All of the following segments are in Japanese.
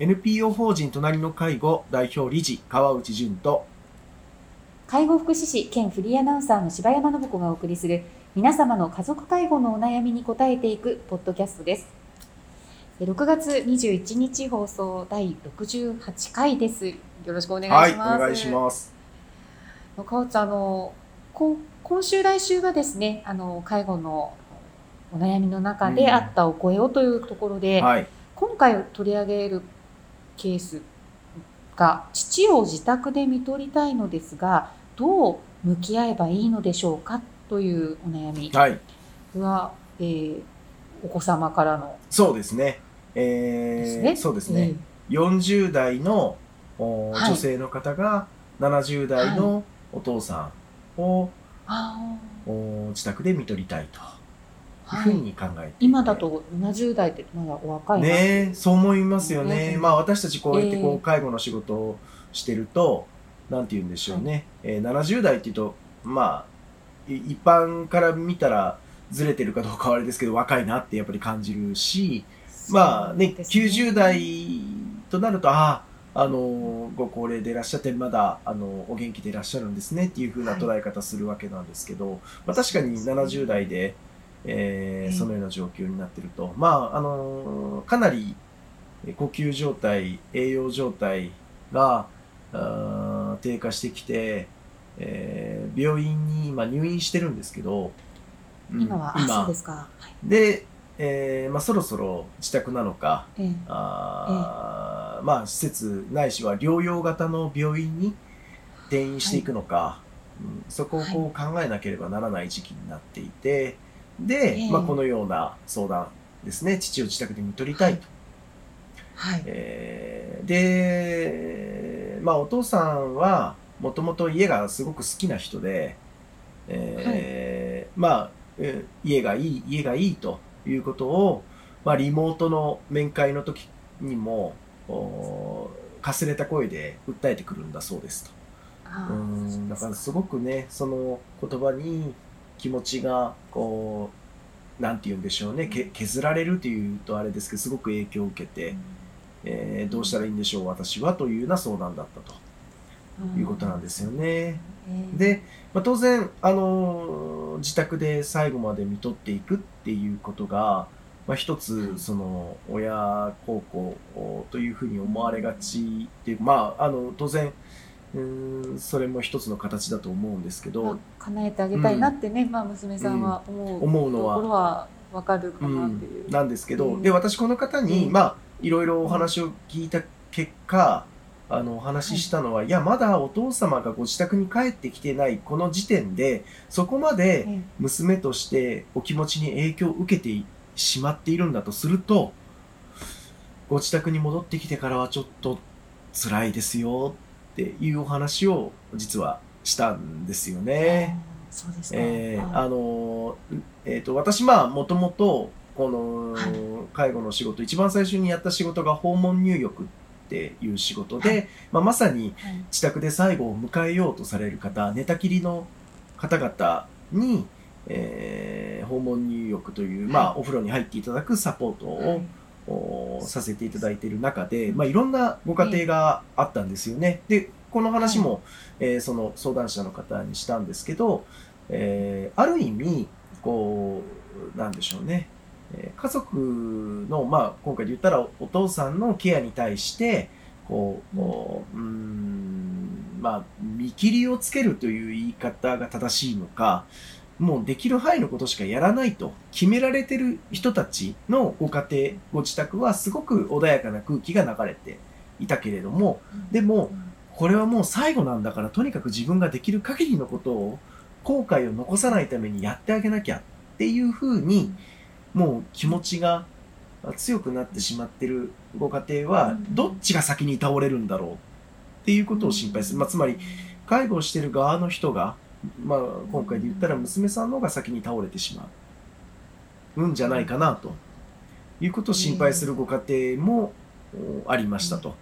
NPO 法人隣の介護代表理事川内淳と。介護福祉士兼フリーアナウンサーの柴山信子がお送りする皆様の家族介護のお悩みに答えていくポッドキャストです。6月21日放送第68回です。よろしくお願いします、はい、お願いします。川内あの今週来週がですねあの介護のお悩みの中であったお声をというところで、うんはい、今回取り上げるケースが父を自宅で看取りたいのですがどう向き合えばいいのでしょうかというお悩み。は、はい、えー、お子様からの。そうですね,、えー、ね。そうですね、えー、40代の女性の方が70代のお父さんを、はい、自宅で看取りたいと。ふうに考えて今だと70代ってまだお若いねそう思いますよね、ね、まあ私たちこうやってこう介護の仕事をしてると、えー、なんて言うんでしょうね、はい、えー、70代っていうとまあ一般から見たらずれてるかどうかはあれですけど若いなってやっぱり感じるし、まあねね。90代となるとあああのご高齢でいらっしゃってまだあのお元気でいらっしゃるんですねっていうふうな捉え方するわけなんですけど、はい、まあ、確かに70代でえー、そのような状況になっていると。まあ、あのかなり呼吸状態、栄養状態が低下してきて、えー、病院に今入院してるんですけど、今は、今。そうですで、えーまあ、そろそろ自宅なのか、えー、あえー、まあ、施設ないしは療養型の病院に転院していくのか、はい、うん、そこをこう考えなければならない時期になっていて、で、えー、まあ、このような相談ですね。父を自宅で見取りたいと。はい。えー、で、まあ、お父さんはもともと家がすごく好きな人で、えー、はい、まあ、え家がいい家がいいということを、まあ、リモートの面会の時にもかすれた声で訴えてくるんだそうですと。うんだからすごくねその言葉に気持ちがこうなんて言うんでしょうね。削られるというとあれですけどすごく影響を受けて、えー、どうしたらいいんでしょう私はというような相談だったということなんですよね。で、まあ、当然、あの自宅で最後まで見取っていくっていうことが、まあ、一つその親孝行というふうに思われがちっていうまああの当然うんそれも一つの形だと思うんですけど、まあ、叶えてあげたいなってね、うん、まあ、娘さんは思う,、思うのは。ところは分かるかなっていう。うん、なんですけど、で私この方に、まあいろいろお話を聞いた結果あのお話ししたのは、はい、いやまだお父様がご自宅に帰ってきてないこの時点でそこまで娘としてお気持ちに影響を受けてしまっているんだとするとご自宅に戻ってきてからはちょっと辛いですよっていうお話を実はしたんですよね。そうですか。えー、あの、えっ、ー、と、私、まあ、もともと、この介護の仕事、一番最初にやった仕事が訪問入浴っていう仕事で、はい、まあ、まさに自宅で最後を迎えようとされる方、寝たきりの方々に、えー、訪問入浴という、まあ、お風呂に入っていただくサポートを、はいさせていただいている中で、まあ、いろんなご家庭があったんですよね。でこの話も、えー、その相談者の方にしたんですけど、えー、ある意味こうなんでしょうね。家族の、まあ、今回で言ったらお父さんのケアに対してこう、うん、まあ見切りをつけるという言い方が正しいのかもうできる範囲のことしかやらないと決められてる人たちのご家庭、ご自宅はすごく穏やかな空気が流れていたけれども、でも、これはもう最後なんだから、とにかく自分ができる限りのことを、後悔を残さないためにやってあげなきゃっていうふうに、もう気持ちが強くなってしまってるご家庭は、どっちが先に倒れるんだろうっていうことを心配する。まあ、つまり、介護をしてる側の人が、まあ、今回で言ったら娘さんの方が先に倒れてしまうんじゃないかなと。いうことを心配するご家庭もありましたと。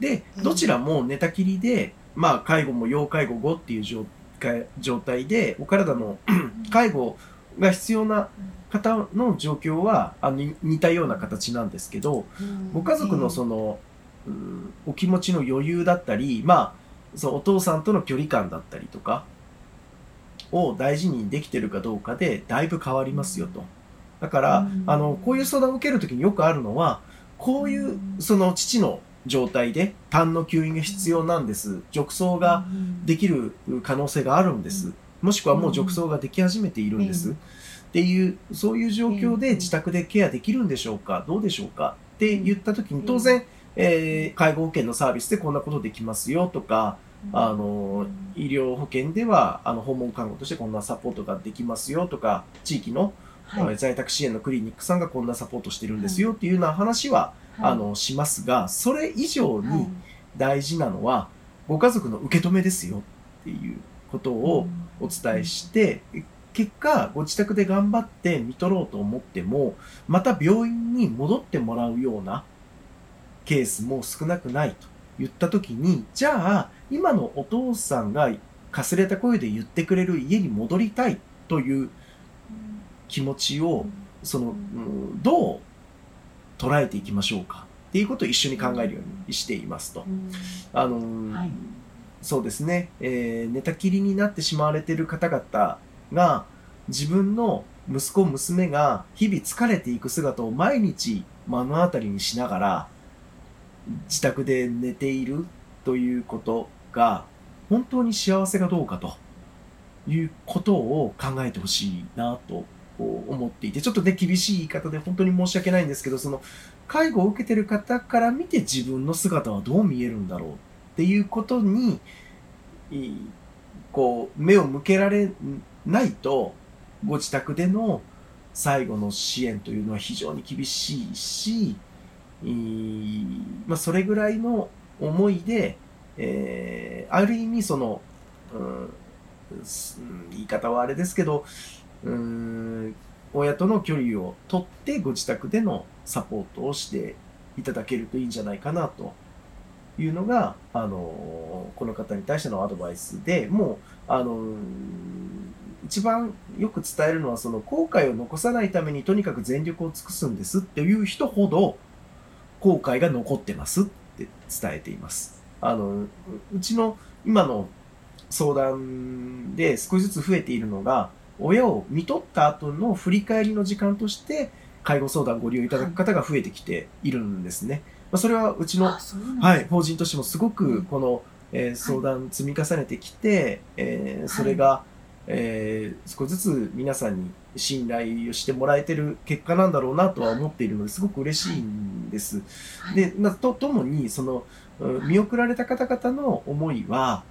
でどちらも寝たきりで、まあ、介護も要介護後っていう状態でお体の介護が必要な方の状況はあ似たような形なんですけどご家族のそのお気持ちの余裕だったり、まあ、そのお父さんとの距離感だったりとかを大事にできてるかどうかでだいぶ変わりますよと。だから、あの、こういう相談を受けるときによくあるのは、こういうその父の状態で痰の吸引が必要なんです。褥瘡ができる可能性があるんです。もしくはもう褥瘡ができ始めているんです。っていう、そういう状況で自宅でケアできるんでしょうか？どうでしょうか？って言った時に当然、えー、介護保険のサービスでこんなことできますよとか、あの、医療保険では、あの、訪問看護としてこんなサポートができますよとか、地域の、はい、在宅支援のクリニックさんがこんなサポートしてるんですよっていうような話は、あの、しますが、それ以上に大事なのは、ご家族の受け止めですよっていうことをお伝えして、結果、ご自宅で頑張って見取ろうと思っても、また病院に戻ってもらうようなケースも少なくないと言ったときに、じゃあ、今のお父さんがかすれた声で言ってくれる家に戻りたいという気持ちを、その、どう捉えていきましょうかっていうことを一緒に考えるようにしていますと。あの、はい、そうですね、えー、寝たきりになってしまわれている方々が自分の息子娘が日々疲れていく姿を毎日目の当たりにしながら自宅で寝ているということが本当に幸せかどうかということを考えてほしいなと思っていて、ちょっとね、厳しい言い方で本当に申し訳ないんですけど、その、介護を受けてる方から見て自分の姿はどう見えるんだろうっていうことに、こう、目を向けられないと、ご自宅での最後の支援というのは非常に厳しいし、まあ、それぐらいの思いで、えー、ある意味その、うん、言い方はあれですけど、うん、親との距離を取ってご自宅でのサポートをしていただけるといいんじゃないかなというのが、あの、この方に対してのアドバイスで、もう、あの、一番よく伝えるのは、その後悔を残さないためにとにかく全力を尽くすんですっていう人ほど、後悔が残ってますって伝えています。あの、うちの今の相談で少しずつ増えているのが、親を見とった後の振り返りの時間として、介護相談ご利用いただく方が増えてきているんですね。まあ、それはうちの、はい、法人としてもすごくこの、えー、相談積み重ねてきて、はい、えー、それが、えー、少しずつ皆さんに信頼をしてもらえてる結果なんだろうなとは思っているのですごく嬉しいんです。で、まあ、とともにその見送られた方々の思いは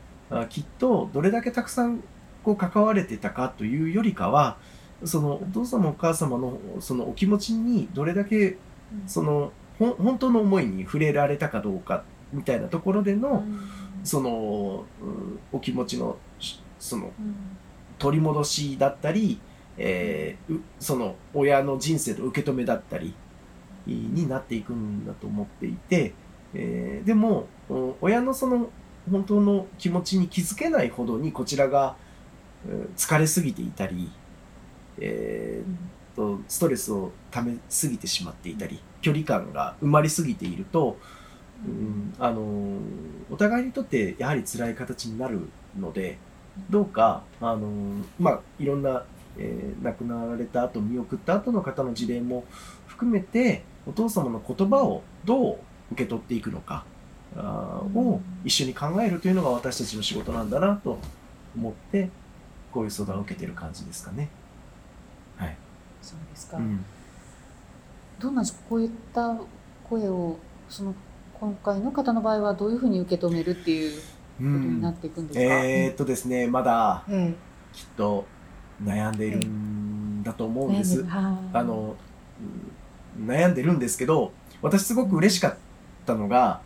きっとどれだけたくさんこう関われてたかというよりかはそのお父様お母様のそのお気持ちにどれだけそのほ本当の思いに触れられたかどうかみたいなところでの、そのお気持ちのその取り戻しだったり、えー、その親の人生の受け止めだったりになっていくんだと思っていて、えー、でも親のその本当の気持ちに気づけないほどにこちらが疲れすぎていたり、えー、とストレスをためすぎてしまっていたり距離感が埋まりすぎていると、うん、あのお互いにとってやはり辛い形になるのでどうかあの、まあ、いろんな、えー、亡くなられた後見送った後の方の事例も含めてお父様の言葉をどう受け取っていくのかあを一緒に考えるというのが私たちの仕事なんだなと思ってこういう相談を受けてる感じですかね。はい。そうですか。うん、どんなこういった声をその今回の方の場合はどういうふうに受け止めるっていうことになっていくんですか。うん、えー、っとですね、まだきっと悩んでいるんだと思うんです。あの悩んでるんですけど、私すごく嬉しかったのが、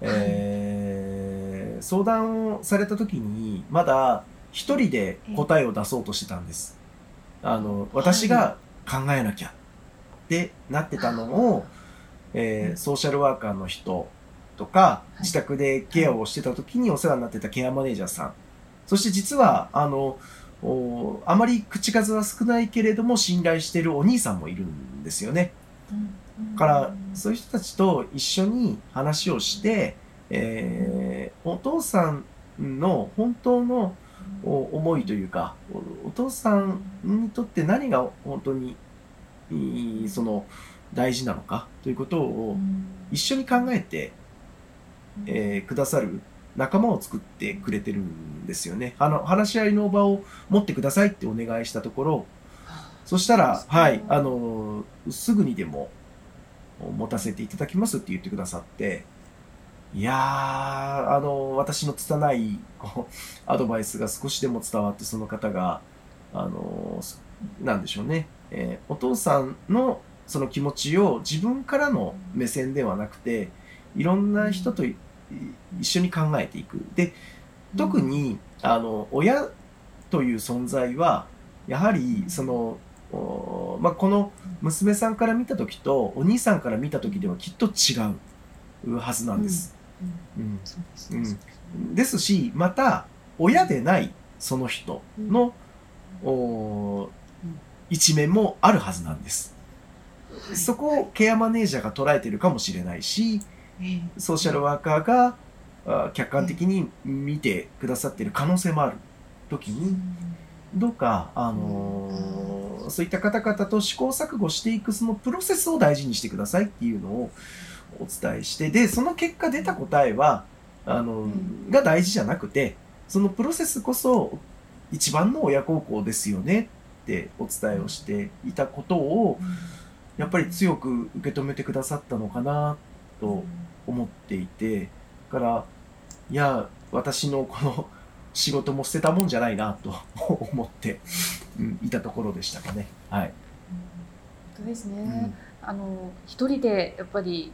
えー、相談をされた時にまだ一人で答えを出そうとしてたんです。あの、私が考えなきゃってなってたのを、えー、ソーシャルワーカーの人とか、自宅でケアをしてた時にお世話になってたケアマネージャーさん。そして実は、あの、あまり口数は少ないけれども信頼してるお兄さんもいるんですよね。からそういう人たちと一緒に話をして、えー、お父さんの本当の思いというかお父さんにとって何が本当にその大事なのかということを一緒に考えて、えー、くださる仲間を作ってくれてるんですよね。あの話し合いの場を持ってくださいってお願いしたところそしたら、はい、あのすぐにでも持たせていただきますって言ってくださっていやーあの私の拙いこうアドバイスが少しでも伝わってその方があのなんでしょうね、えー、お父さんのその気持ちを自分からの目線ではなくていろんな人と一緒に考えていく。で特にあの親という存在はやはりそのまあ、この娘さんから見た時とお兄さんから見た時ではきっと違うはずなんです。です。しまた親でないその人の、一面もあるはずなんです。そこをケアマネージャーが捉えてるかもしれないし、ソーシャルワーカーが客観的に見てくださってる可能性もある時に、どうか、あのー、そういった方々と試行錯誤していくそのプロセスを大事にしてくださいっていうのをお伝えして、で、その結果出た答えは、あの、が大事じゃなくて、そのプロセスこそ一番の親孝行ですよねってお伝えをしていたことを、やっぱり強く受け止めてくださったのかなと思っていて、だから、いや、私のこの 仕事も捨てたもんじゃないなと 思って、うん、いたところでしたかね。はい。本当ですね。うん、あの一人でやっぱり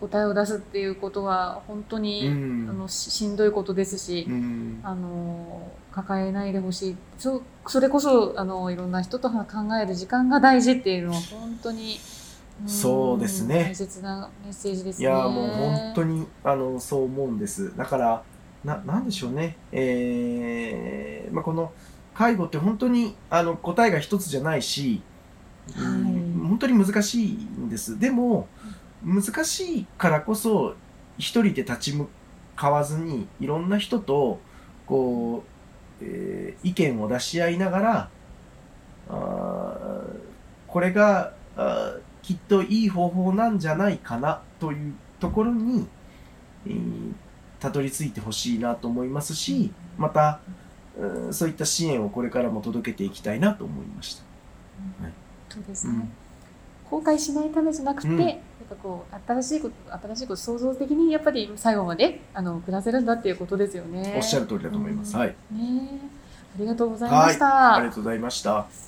答えを出すっていうことは本当に、うん、あのしんどいことですし、うん、あの抱えないでほしいそそれこそあのいろんな人と考える時間が大事っていうのは本当にそうですね。大切なメッセージですね。いやもう本当にあのそう思うんです。だからななんでしょうね、えーまあ、この介護って本当にあの答えが一つじゃないし、はい、本当に難しいんです。でも難しいからこそ一人で立ち向かわずにいろんな人とこう、えー、意見を出し合いながらあこれがあきっといい方法なんじゃないかなというところに、えーたどり着いてほしいなと思いますしまたそういった支援をこれからも届けていきたいなと思いました。はい、そうですね、うん、後悔しないためじゃなくて、うん、やっぱこう新しいこと新しいこと創造的にやっぱり最後まであの暮らせるんだっていうことですよね。おっしゃる通りだと思います。うん、はい。ねありがとうございました、ありがとうございました。